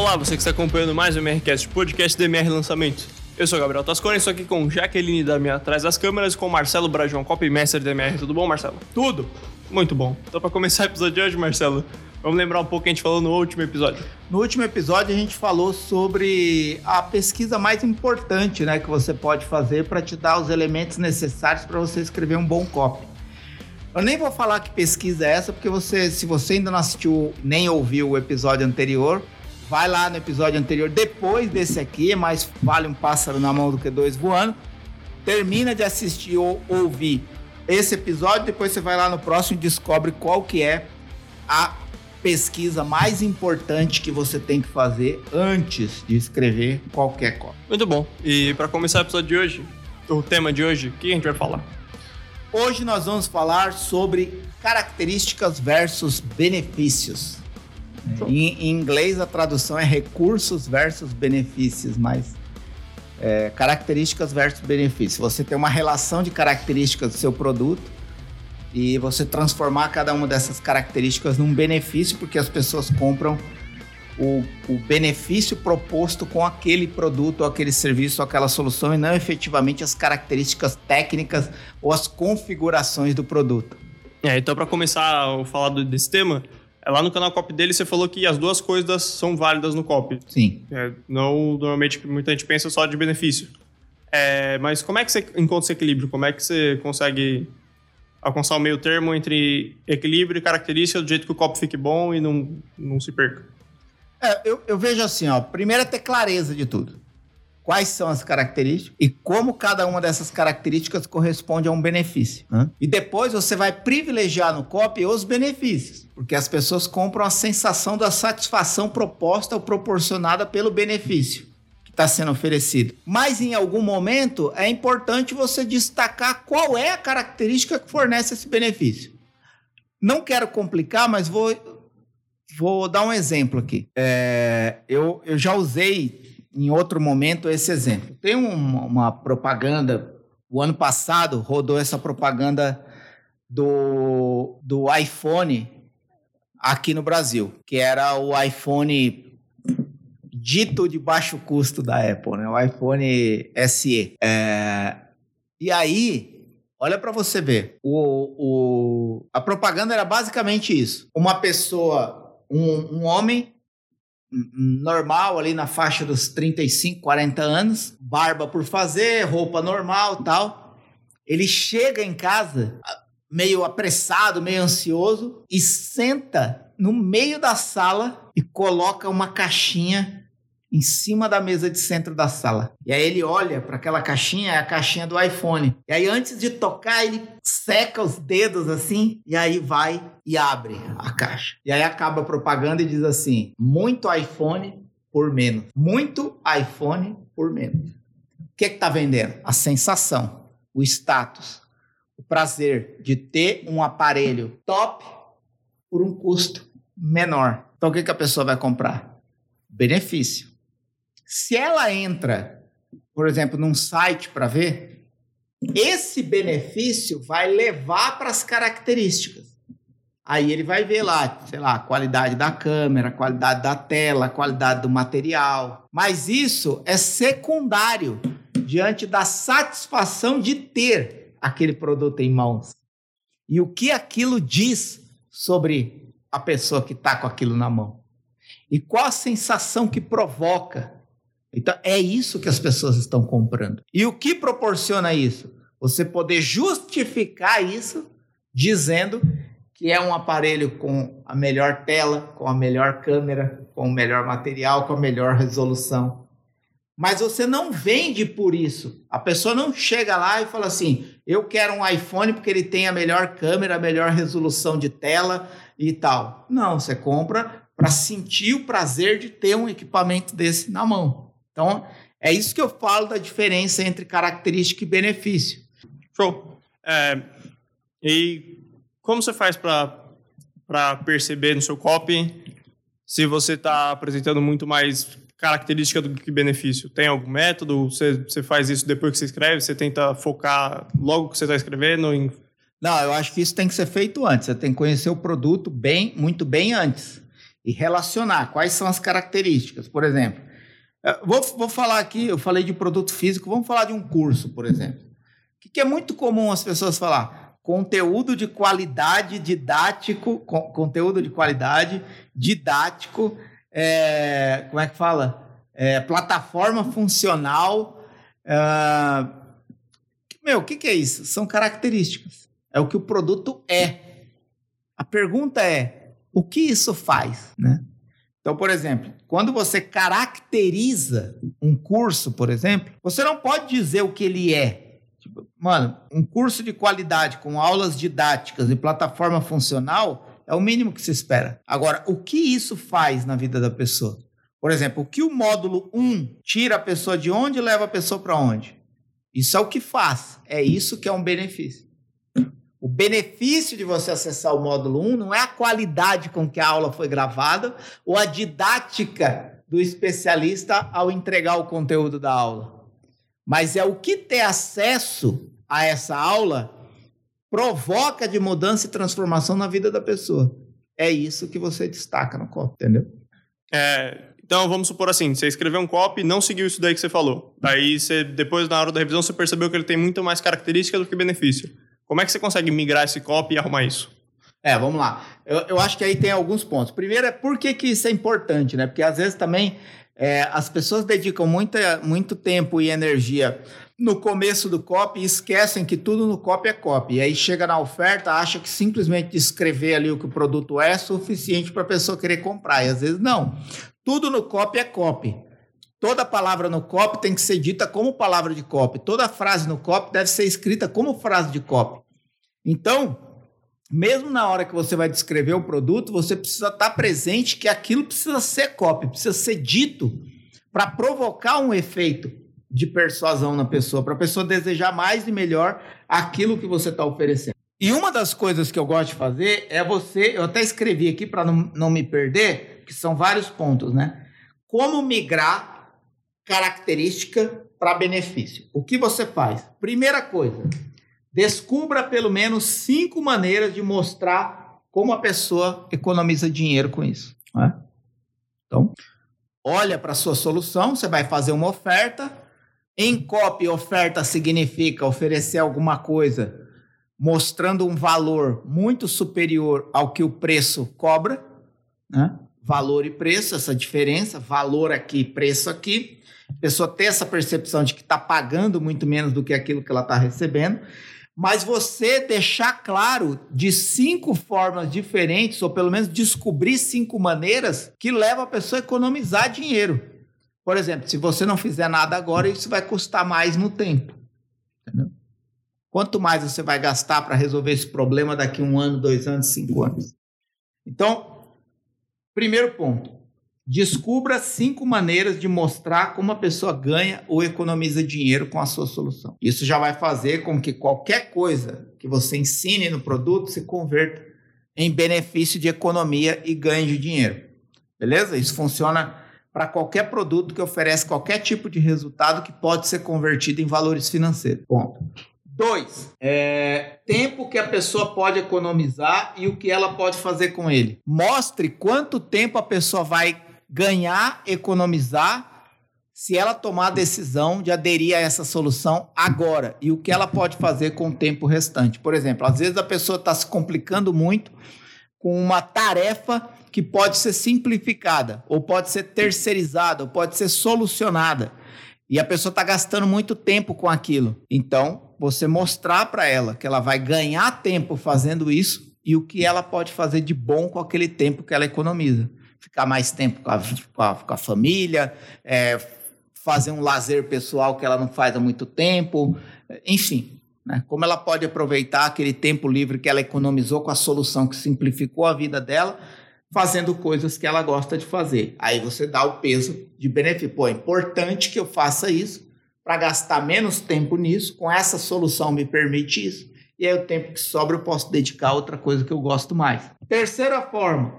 Olá, você que está acompanhando mais o MRCast, podcast do MR Lançamento. Eu sou o Gabriel Tascone, estou aqui com Jaqueline da minha atrás das câmeras com Marcelo Brajão, copymestre da MR. Tudo bom, Marcelo? Tudo! Muito bom. Então, para começar o episódio de hoje, Marcelo, vamos lembrar um pouco o que a gente falou no último episódio. No último episódio, a gente falou sobre a pesquisa mais importante né, que você pode fazer para te dar os elementos necessários para você escrever um bom copy. Eu nem vou falar que pesquisa é essa, porque você, se você ainda não assistiu nem ouviu o episódio anterior, vai lá no episódio anterior, depois desse aqui, é mais vale um pássaro na mão do que dois voando. Termina de assistir ou ouvir esse episódio, depois você vai lá no próximo e descobre qual que é a pesquisa mais importante que você tem que fazer antes de escrever qualquer coisa. Muito bom. E para começar o episódio de hoje, o tema de hoje, o que a gente vai falar? Hoje nós vamos falar sobre características versus benefícios. Em, em inglês a tradução é recursos versus benefícios, mas é, características versus benefícios. Você tem uma relação de características do seu produto e você transformar cada uma dessas características num benefício, porque as pessoas compram o, o, benefício proposto com aquele produto, ou aquele serviço, ou aquela solução, e não efetivamente as características técnicas ou as configurações do produto. É, então, para começar a falar desse tema, lá no canal Copy dele você falou que as duas coisas são válidas no Copy. Sim. É, não, normalmente, muita gente pensa só de benefício. É, mas como é que você encontra esse equilíbrio? Como é que você consegue alcançar o meio termo entre equilíbrio e característica do jeito que o copy fique bom e não, não se perca? É, eu, eu vejo assim, ó. Primeiro é ter clareza de tudo. Quais são as características e como cada uma dessas características corresponde a um benefício. Né? E depois você vai privilegiar no copy os benefícios, porque as pessoas compram a sensação da satisfação proposta ou proporcionada pelo benefício que está sendo oferecido. Mas em algum momento é importante você destacar qual é a característica que fornece esse benefício. Não quero complicar, mas vou Vou dar um exemplo aqui. É, eu, eu já usei em outro momento esse exemplo. Tem uma, uma propaganda, o ano passado rodou essa propaganda do, do iPhone aqui no Brasil, que era o iPhone dito de baixo custo da Apple, né? o iPhone SE. É, e aí, olha para você ver, o, o, a propaganda era basicamente isso: uma pessoa um, um homem normal ali na faixa dos 35, 40 anos, barba por fazer, roupa normal, tal. Ele chega em casa meio apressado, meio ansioso e senta no meio da sala e coloca uma caixinha em cima da mesa de centro da sala. E aí ele olha para aquela caixinha, é a caixinha do iPhone. E aí antes de tocar, ele seca os dedos assim e aí vai e abre a caixa. E aí acaba a propaganda e diz assim: muito iPhone por menos. Muito iPhone por menos. O que é que tá vendendo? A sensação, o status, o prazer de ter um aparelho top por um custo menor. Então o que, que a pessoa vai comprar? Benefício. Se ela entra, por exemplo, num site para ver, esse benefício vai levar para as características. Aí ele vai ver lá, sei lá, a qualidade da câmera, a qualidade da tela, a qualidade do material. Mas isso é secundário diante da satisfação de ter aquele produto em mãos. E o que aquilo diz sobre a pessoa que está com aquilo na mão? E qual a sensação que provoca? Então, é isso que as pessoas estão comprando. E o que proporciona isso? Você poder justificar isso dizendo que é um aparelho com a melhor tela, com a melhor câmera, com o melhor material, com a melhor resolução. Mas você não vende por isso. A pessoa não chega lá e fala assim: eu quero um iPhone porque ele tem a melhor câmera, a melhor resolução de tela e tal. Não, você compra para sentir o prazer de ter um equipamento desse na mão. Então, é isso que eu falo da diferença entre característica e benefício. Show. É, e como você faz para perceber no seu copy se você está apresentando muito mais característica do que benefício? Tem algum método? Você, você faz isso depois que você escreve? Você tenta focar logo que você está escrevendo? Em... Não, eu acho que isso tem que ser feito antes. Você tem que conhecer o produto bem, muito bem antes. e relacionar quais são as características. Por exemplo, vou, vou falar aqui, eu falei de produto físico, vamos falar de um curso, por exemplo. O que é muito comum as pessoas falar? Conteúdo de qualidade didático, conteúdo de qualidade didático, é, como é que fala? É, plataforma funcional. É, meu, o que, que é isso? São características. É o que o produto é. A pergunta é: o que isso faz? Né? Então, por exemplo, quando você caracteriza um curso, por exemplo, você não pode dizer o que ele é. Tipo, mano, um curso de qualidade com aulas didáticas e plataforma funcional é o mínimo que se espera. Agora, o que isso faz na vida da pessoa? Por exemplo, o que o módulo 1 tira a pessoa de onde e leva a pessoa para onde? Isso é o que faz. É isso que é um benefício. O benefício de você acessar o módulo 1 não é a qualidade com que a aula foi gravada ou a didática do especialista ao entregar o conteúdo da aula. Mas é o que ter acesso a essa aula provoca de mudança e transformação na vida da pessoa. É isso que você destaca no copy, entendeu? É, então, vamos supor assim, você escreveu um copy, não seguiu isso daí que você falou. Daí, você, depois, na hora da revisão, você percebeu que ele tem muito mais característica do que benefício. Como é que você consegue migrar esse copy e arrumar isso? É, vamos lá. Eu, eu acho que aí tem alguns pontos. Primeiro é por que, que isso é importante, né? Porque às vezes também é, as pessoas dedicam muita, muito tempo e energia no começo do copy e esquecem que tudo no copy é copy. E aí chega na oferta, acha que simplesmente descrever ali o que o produto é, é suficiente para a pessoa querer comprar. E às vezes não. Tudo no copy é copy. Toda palavra no copy tem que ser dita como palavra de copy. Toda frase no copy deve ser escrita como frase de copy. Então, mesmo na hora que você vai descrever o produto, você precisa estar presente que aquilo precisa ser copy, precisa ser dito para provocar um efeito de persuasão na pessoa, para a pessoa desejar mais e melhor aquilo que você está oferecendo. E uma das coisas que eu gosto de fazer é você, eu até escrevi aqui para não, não me perder, que são vários pontos, né? Como migrar característica para benefício. O que você faz? Primeira coisa, descubra pelo menos cinco maneiras de mostrar como a pessoa economiza dinheiro com isso. Né? Então, olha para a sua solução, você vai fazer uma oferta, em copy, oferta significa oferecer alguma coisa mostrando um valor muito superior ao que o preço cobra, né? Valor e preço, essa diferença, valor aqui, preço aqui. A pessoa ter essa percepção de que está pagando muito menos do que aquilo que ela está recebendo. Mas você deixar claro de cinco formas diferentes, ou pelo menos descobrir cinco maneiras que levam a pessoa a economizar dinheiro. Por exemplo, se você não fizer nada agora, isso vai custar mais no tempo. Entendeu? Quanto mais você vai gastar para resolver esse problema daqui um ano, dois anos, cinco anos? Então, primeiro ponto: descubra cinco maneiras de mostrar como a pessoa ganha ou economiza dinheiro com a sua solução. Isso já vai fazer com que qualquer coisa que você ensine no produto se converta em benefício de economia e ganho de dinheiro. Beleza? Isso funciona para qualquer produto que oferece qualquer tipo de resultado que pode ser convertido em valores financeiros. Ponto. Dois, é, tempo que a pessoa pode economizar e o que ela pode fazer com ele. Mostre quanto tempo a pessoa vai ganhar, economizar, se ela tomar a decisão de aderir a essa solução agora e o que ela pode fazer com o tempo restante. Por exemplo, às vezes a pessoa está se complicando muito com uma tarefa que pode ser simplificada, ou pode ser terceirizada, ou pode ser solucionada. E a pessoa está gastando muito tempo com aquilo. Então, você mostrar para ela que ela vai ganhar tempo fazendo isso e o que ela pode fazer de bom com aquele tempo que ela economiza. Ficar mais tempo com a, com a, com a família, é, fazer um lazer pessoal que ela não faz há muito tempo, enfim. Né? Como ela pode aproveitar aquele tempo livre que ela economizou com a solução que simplificou a vida dela fazendo coisas que ela gosta de fazer. Aí você dá o peso de benefício. Pô, é importante que eu faça isso para gastar menos tempo nisso. Com essa solução me permite isso. E aí o tempo que sobra eu posso dedicar a outra coisa que eu gosto mais. Terceira forma,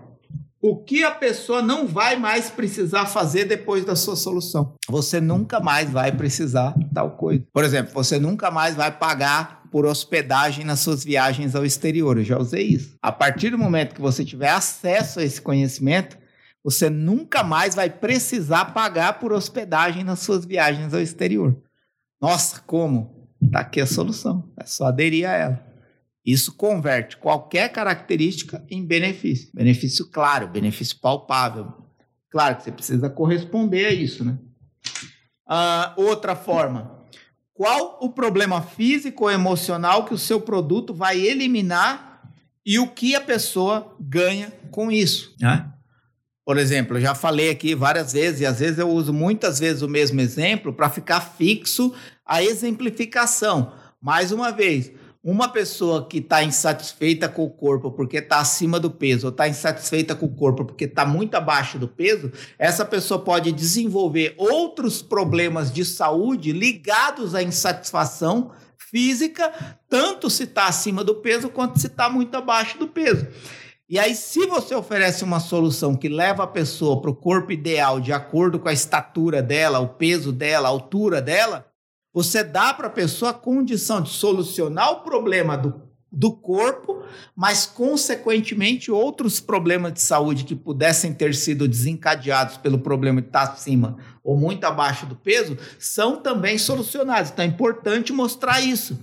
o que a pessoa não vai mais precisar fazer depois da sua solução. Você nunca mais vai precisar tal coisa. Por exemplo, você nunca mais vai pagar por hospedagem nas suas viagens ao exterior. Eu já usei isso. A partir do momento que você tiver acesso a esse conhecimento, você nunca mais vai precisar pagar por hospedagem nas suas viagens ao exterior. Nossa, como? Tá aqui a solução. É só aderir a ela. Isso converte qualquer característica em benefício. Benefício claro, benefício palpável. Claro que você precisa corresponder a isso, né? Uh, outra forma. Qual o problema físico ou emocional que o seu produto vai eliminar e o que a pessoa ganha com isso? Né? Por exemplo, eu já falei aqui várias vezes, e às vezes eu uso muitas vezes o mesmo exemplo para ficar fixo a exemplificação. Mais uma vez, uma pessoa que está insatisfeita com o corpo porque está acima do peso, ou está insatisfeita com o corpo porque está muito abaixo do peso, essa pessoa pode desenvolver outros problemas de saúde ligados à insatisfação física, tanto se está acima do peso quanto se está muito abaixo do peso. E aí, se você oferece uma solução que leva a pessoa para o corpo ideal, de acordo com a estatura dela, o peso dela, a altura dela, você dá para a pessoa a condição de solucionar o problema do, do corpo, mas, consequentemente, outros problemas de saúde que pudessem ter sido desencadeados pelo problema de estar acima ou muito abaixo do peso, são também solucionados. Então, é importante mostrar isso.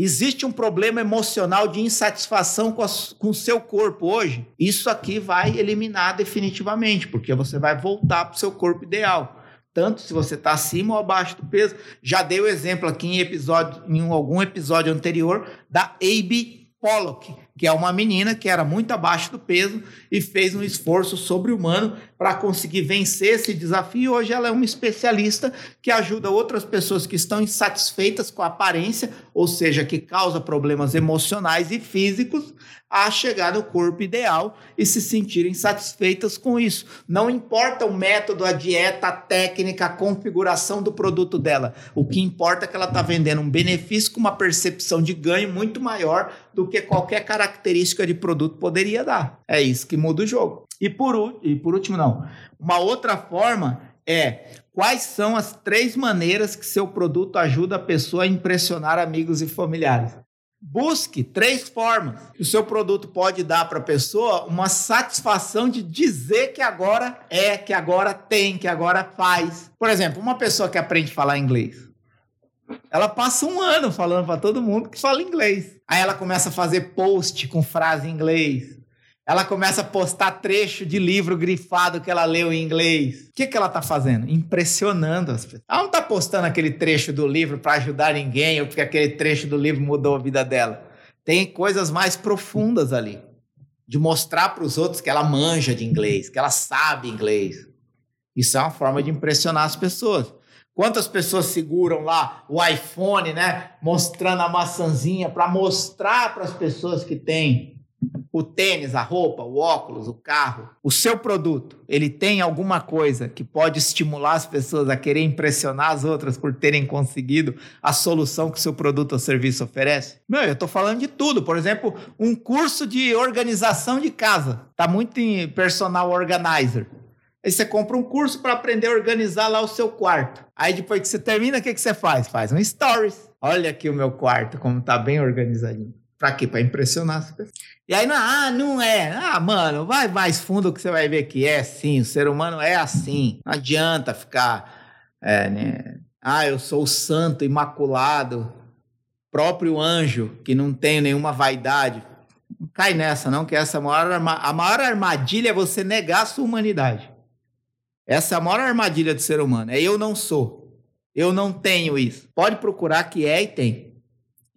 Existe um problema emocional de insatisfação com, o seu corpo hoje? Isso aqui vai eliminar definitivamente, porque você vai voltar para o seu corpo ideal. Tanto se você está acima ou abaixo do peso. Já dei o exemplo aqui em, episódio, em algum episódio anterior da Abe Pollock, que é uma menina que era muito abaixo do peso e fez um esforço sobre-humano para conseguir vencer esse desafio. Hoje ela é uma especialista que ajuda outras pessoas que estão insatisfeitas com a aparência, ou seja, que causa problemas emocionais e físicos, a chegar no corpo ideal e se sentirem satisfeitas com isso. Não importa o método, a dieta, a técnica, a configuração do produto dela. O que importa é que ela está vendendo um benefício com uma percepção de ganho muito maior do que qualquer característica de produto poderia dar. É isso que muda o jogo. E por, e por último, não. Uma outra forma é quais são as três maneiras que seu produto ajuda a pessoa a impressionar amigos e familiares. Busque três formas o seu produto pode dar para a pessoa uma satisfação de dizer que agora é, que agora tem, que agora faz. Por exemplo, uma pessoa que aprende a falar inglês. Ela passa um ano falando para todo mundo que fala inglês. Aí ela começa a fazer post com frase em inglês. Ela começa a postar trecho de livro grifado que ela leu em inglês. O que, que ela está fazendo? Impressionando as pessoas. Ela não está postando aquele trecho do livro para ajudar ninguém ou porque aquele trecho do livro mudou a vida dela. Tem coisas mais profundas ali. De mostrar para os outros que ela manja de inglês, que ela sabe inglês. Isso é uma forma de impressionar as pessoas. Quantas pessoas seguram lá o iPhone, né? Mostrando a maçãzinha para mostrar para as pessoas que tem o tênis, a roupa, o óculos, o carro, o seu produto, ele tem alguma coisa que pode estimular as pessoas a querer impressionar as outras por terem conseguido a solução que o seu produto ou serviço oferece? Meu, eu estou falando de tudo. Por exemplo, um curso de organização de casa. Tá muito em personal organizer. Aí você compra um curso para aprender a organizar lá o seu quarto. Aí depois que você termina, o que, que você faz? Faz um stories. Olha aqui o meu quarto, como tá bem organizadinho. Pra quê? Pra impressionar as pessoas. E aí, não, ah, não é. Ah, mano, vai mais fundo que você vai ver que é sim. O ser humano é assim. Não adianta ficar. É, né? Ah, eu sou o santo, imaculado, próprio anjo, que não tem nenhuma vaidade. Não cai nessa, não, que essa maior, a maior armadilha é você negar a sua humanidade. Essa é a maior armadilha do ser humano. É eu não sou. Eu não tenho isso. Pode procurar que é e tem.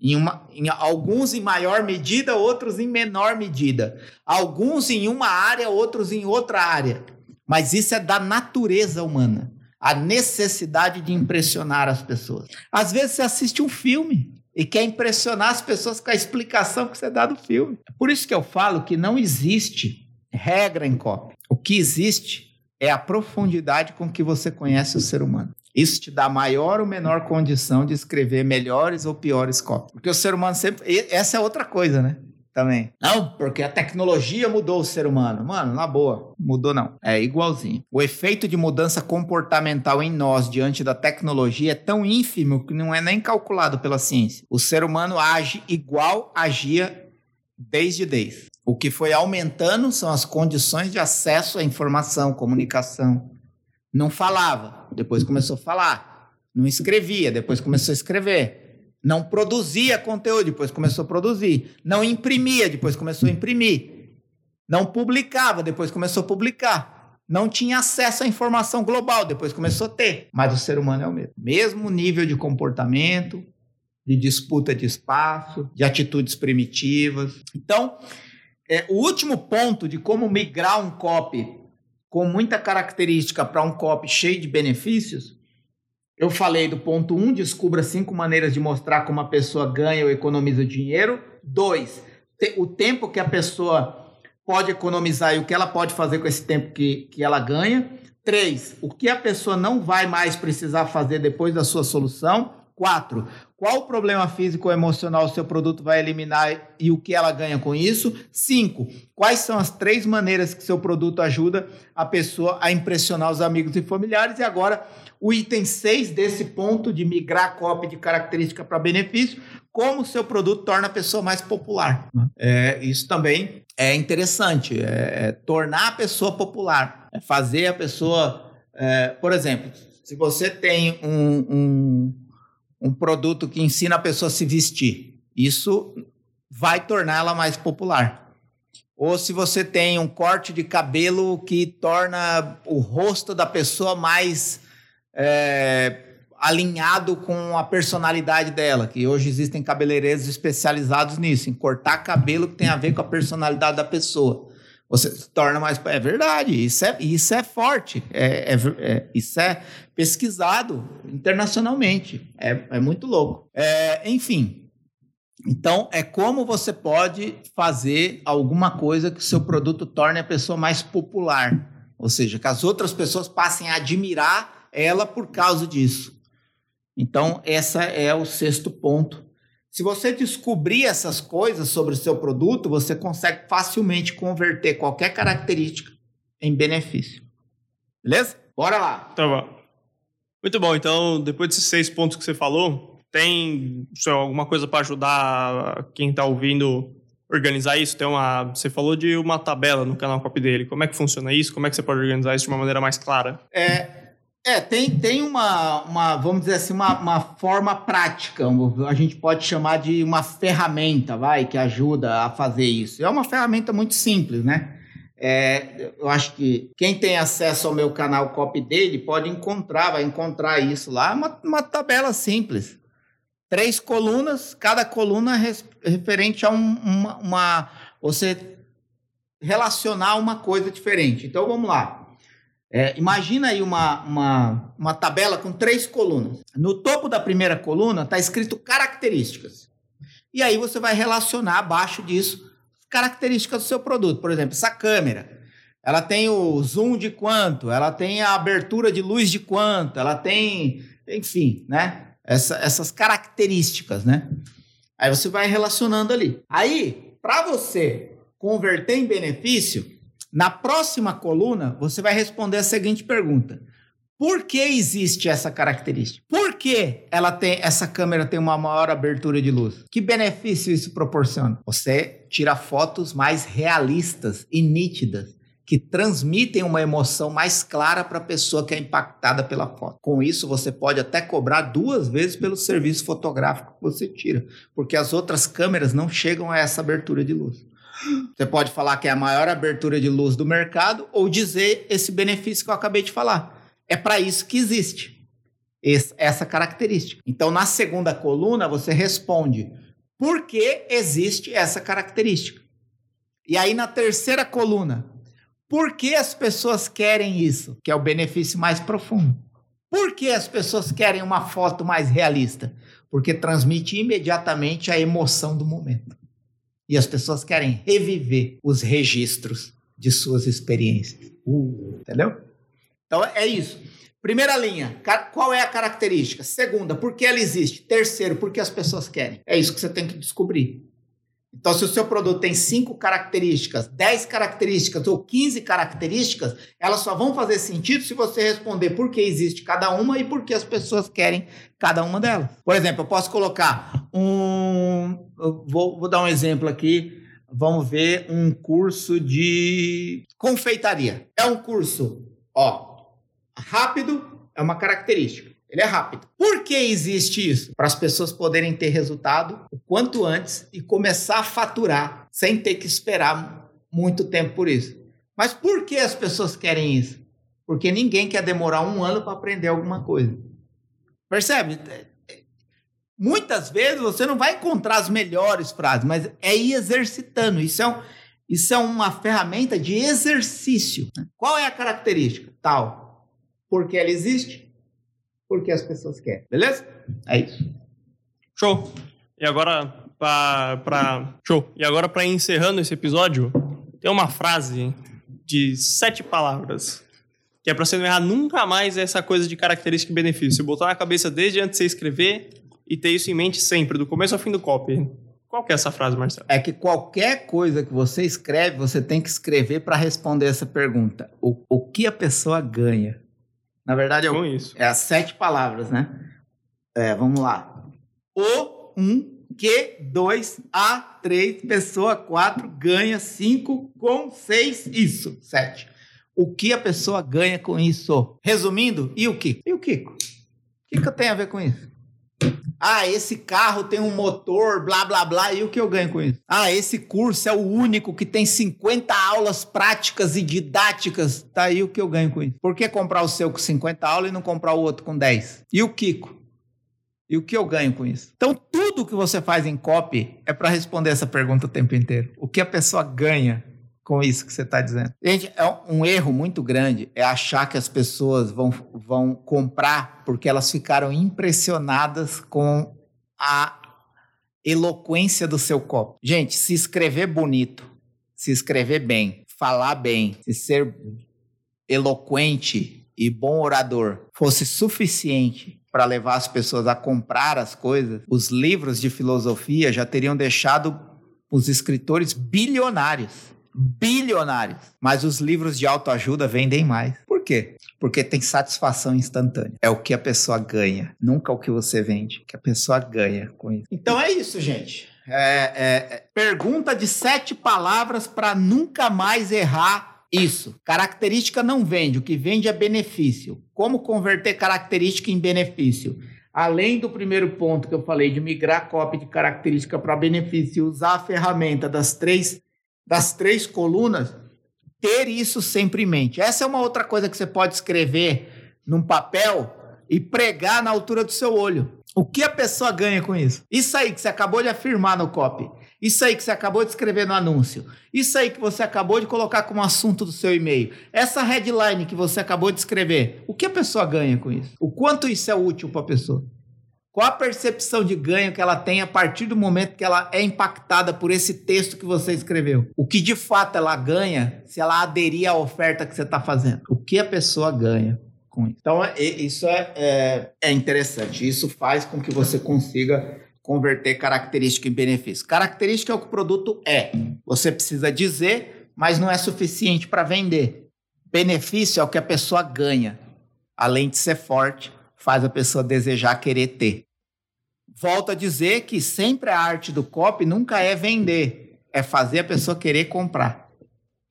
Em, uma, em alguns em maior medida, outros em menor medida. Alguns em uma área, outros em outra área. Mas isso é da natureza humana. A necessidade de impressionar as pessoas. Às vezes você assiste um filme e quer impressionar as pessoas com a explicação que você dá do filme. É por isso que eu falo que não existe regra em copy. O que existe é a profundidade com que você conhece o ser humano. Isso te dá maior ou menor condição de escrever melhores ou piores cópias. Porque o ser humano sempre. Essa é outra coisa, né? Também. Não, porque a tecnologia mudou o ser humano. Mano, na boa, mudou não. É igualzinho. O efeito de mudança comportamental em nós diante da tecnologia é tão ínfimo que não é nem calculado pela ciência. O ser humano age igual agia desde desde. O que foi aumentando são as condições de acesso à informação, comunicação. Não falava, depois começou a falar. Não escrevia, depois começou a escrever. Não produzia conteúdo, depois começou a produzir. Não imprimia, depois começou a imprimir. Não publicava, depois começou a publicar. Não tinha acesso à informação global, depois começou a ter. Mas o ser humano é o mesmo. Mesmo nível de comportamento, de disputa de espaço, de atitudes primitivas. Então, é, o último ponto de como migrar um copy com muita característica para um copy cheio de benefícios, eu falei do ponto 1, um, descubra cinco maneiras de mostrar como a pessoa ganha ou economiza dinheiro. Dois, o tempo que a pessoa pode economizar e o que ela pode fazer com esse tempo que, que ela ganha. Três, o que a pessoa não vai mais precisar fazer depois da sua solução. Quatro, qual problema físico ou emocional o seu produto vai eliminar e o que ela ganha com isso? Cinco, quais são as três maneiras que seu produto ajuda a pessoa a impressionar os amigos e familiares? E agora, o item 6 desse ponto de migrar copy de característica para benefício, como o seu produto torna a pessoa mais popular. É, isso também é interessante, é, é tornar a pessoa popular, é fazer a pessoa, é, por exemplo, se você tem um, um um produto que ensina a pessoa a se vestir. Isso vai torná-la mais popular. Ou se você tem um corte de cabelo que torna o rosto da pessoa mais é, alinhado com a personalidade dela, que hoje existem cabeleireiros especializados nisso, em cortar cabelo que tem a ver com a personalidade da pessoa. Você se torna mais. É verdade, isso é, isso é forte. É, é, é isso é pesquisado internacionalmente. É, é muito louco. É, enfim. Então, é como você pode fazer alguma coisa que o seu produto torne a pessoa mais popular. Ou seja, que as outras pessoas passem a admirar ela por causa disso. Então, essa é o sexto ponto se você descobrir essas coisas sobre o seu produto, você consegue facilmente converter qualquer característica em benefício. Beleza? Bora lá. Tá bom. Muito bom. Então, depois desses seis pontos que você falou, tem sei, alguma coisa para ajudar quem está ouvindo organizar isso? Tem uma, você falou de uma tabela no canal Copy dele. Como é que funciona isso? Como é que você pode organizar isso de uma maneira mais clara? É, é, tem, tem uma, uma, vamos dizer assim, uma, uma forma prática, a gente pode chamar de uma ferramenta, vai, que ajuda a fazer isso. É uma ferramenta muito simples, né? É, eu acho que quem tem acesso ao meu canal Copy dele pode encontrar, vai encontrar isso lá, uma, uma tabela simples. Três colunas, cada coluna res, referente a um, uma, uma. Você relacionar uma coisa diferente. Então vamos lá. É, imagina aí uma, uma, uma tabela com três colunas. No topo da primeira coluna está escrito características. E aí você vai relacionar abaixo disso características do seu produto. Por exemplo, essa câmera. Ela tem o zoom de quanto, ela tem a abertura de luz de quanto, ela tem, enfim, né? Essa, essas características, né? Aí você vai relacionando ali. Aí, para você converter em benefício, na próxima coluna, você vai responder a seguinte pergunta: Por que existe essa característica? Por que ela tem essa câmera tem uma maior abertura de luz? Que benefício isso proporciona? Você tira fotos mais realistas e nítidas que transmitem uma emoção mais clara para a pessoa que é impactada pela foto. Com isso, você pode até cobrar duas vezes pelo serviço fotográfico que você tira, porque as outras câmeras não chegam a essa abertura de luz. Você pode falar que é a maior abertura de luz do mercado ou dizer esse benefício que eu acabei de falar. É para isso que existe essa característica. Então, na segunda coluna, você responde por que existe essa característica. E aí, na terceira coluna, por que as pessoas querem isso? Que é o benefício mais profundo. Por que as pessoas querem uma foto mais realista? Porque transmite imediatamente a emoção do momento e as pessoas querem reviver os registros de suas experiências. Uh, entendeu? Então é isso. Primeira linha, qual é a característica? Segunda, por que ela existe? Terceiro, por que as pessoas querem? É isso que você tem que descobrir. Então, se o seu produto tem cinco características, 10 características ou 15 características, elas só vão fazer sentido se você responder por que existe cada uma e por que as pessoas querem cada uma delas. Por exemplo, eu posso colocar um. Vou, vou dar um exemplo aqui. vamos ver um curso de confeitaria. É um curso, ó, rápido, é uma característica. Ele é rápido. Por que existe isso? Para as pessoas poderem ter resultado o quanto antes e começar a faturar sem ter que esperar muito tempo por isso. Mas por que as pessoas querem isso? Porque ninguém quer demorar um ano para aprender alguma coisa. Percebe? Muitas vezes você não vai encontrar as melhores frases, mas é ir exercitando. Isso é, um, isso é uma ferramenta de exercício. Qual é a característica? Tal. Porque ela existe? Porque as pessoas querem. Beleza? É isso. Show. E agora, para. Show. E agora, para encerrando esse episódio, tem uma frase de sete palavras. Que é para você não errar nunca mais essa coisa de característica e benefício. Botar na cabeça desde antes de você escrever e ter isso em mente sempre, do começo ao fim do copy. Qual que é essa frase, Marcelo? É que qualquer coisa que você escreve, você tem que escrever para responder essa pergunta. O, o que a pessoa ganha? Na verdade, é, o, isso. é as sete palavras, né? É, vamos lá. O, um, que, dois, a, três, pessoa, quatro, ganha, cinco, com, seis, isso, sete. O que a pessoa ganha com isso? Resumindo, e o Kiko? E o Kiko? O que, que tem a ver com isso? Ah, esse carro tem um motor, blá blá blá, e o que eu ganho com isso? Ah, esse curso é o único que tem 50 aulas práticas e didáticas. Tá aí o que eu ganho com isso. Por que comprar o seu com 50 aulas e não comprar o outro com 10? E o Kiko? E o que eu ganho com isso? Então, tudo que você faz em copy é para responder essa pergunta o tempo inteiro. O que a pessoa ganha com isso que você está dizendo. Gente, é um erro muito grande é achar que as pessoas vão, vão comprar porque elas ficaram impressionadas com a eloquência do seu copo. Gente, se escrever bonito, se escrever bem, falar bem, se ser eloquente e bom orador fosse suficiente para levar as pessoas a comprar as coisas, os livros de filosofia já teriam deixado os escritores bilionários bilionários. Mas os livros de autoajuda vendem mais. Por quê? Porque tem satisfação instantânea. É o que a pessoa ganha, nunca o que você vende. O que a pessoa ganha com isso. Então é isso, gente. É, é, é pergunta de sete palavras para nunca mais errar isso. Característica não vende, o que vende é benefício. Como converter característica em benefício? Além do primeiro ponto que eu falei de migrar cópia de característica para benefício e usar a ferramenta das três das três colunas, ter isso sempre em mente. Essa é uma outra coisa que você pode escrever num papel e pregar na altura do seu olho. O que a pessoa ganha com isso? Isso aí que você acabou de afirmar no copy. Isso aí que você acabou de escrever no anúncio. Isso aí que você acabou de colocar como assunto do seu e-mail. Essa headline que você acabou de escrever. O que a pessoa ganha com isso? O quanto isso é útil para a pessoa? Qual a percepção de ganho que ela tem a partir do momento que ela é impactada por esse texto que você escreveu? O que de fato ela ganha se ela aderir à oferta que você está fazendo? O que a pessoa ganha com isso? Então, é, isso é, é, é interessante. Isso faz com que você consiga converter característica em benefício. Característica é o que o produto é. Você precisa dizer, mas não é suficiente para vender. Benefício é o que a pessoa ganha, além de ser forte faz a pessoa desejar querer ter. Volto a dizer que sempre a arte do copy nunca é vender, é fazer a pessoa querer comprar.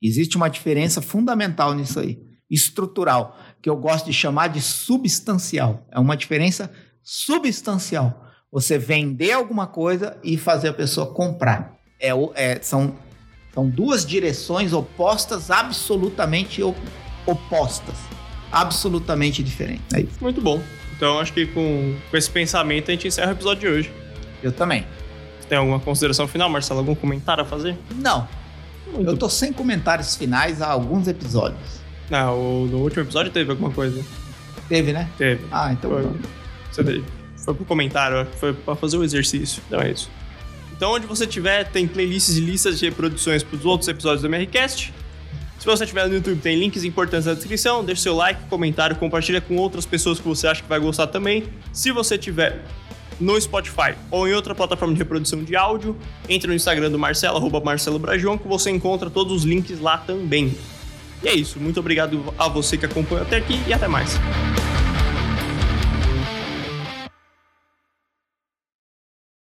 Existe uma diferença fundamental nisso aí, estrutural, que eu gosto de chamar de substancial. É uma diferença substancial. Você vender alguma coisa e fazer a pessoa comprar. É, é, são, são duas direções opostas, absolutamente opostas. Absolutamente diferentes. É isso. Muito bom. Então acho que com, com esse pensamento a gente encerra o episódio de hoje. Eu também. Tem alguma consideração final, Marcelo? Algum comentário a fazer? Não. Muito eu tô sem comentários finais há alguns episódios. Não, o, no último episódio teve alguma coisa. Teve, né? Teve. Ah, então. Foi, você teve. foi pro comentário, foi pra fazer o exercício. Então é isso. Então, onde você tiver, tem playlists e listas de reproduções pros outros episódios do MRCast. Se você estiver no YouTube, tem links importantes na descrição. Deixe seu like, comentário, compartilha com outras pessoas que você acha que vai gostar também. Se você tiver no Spotify ou em outra plataforma de reprodução de áudio, entre no Instagram do Marcelo, arroba Marcelo Brajon, que você encontra todos os links lá também. E é isso. Muito obrigado a você que acompanhou até aqui e até mais.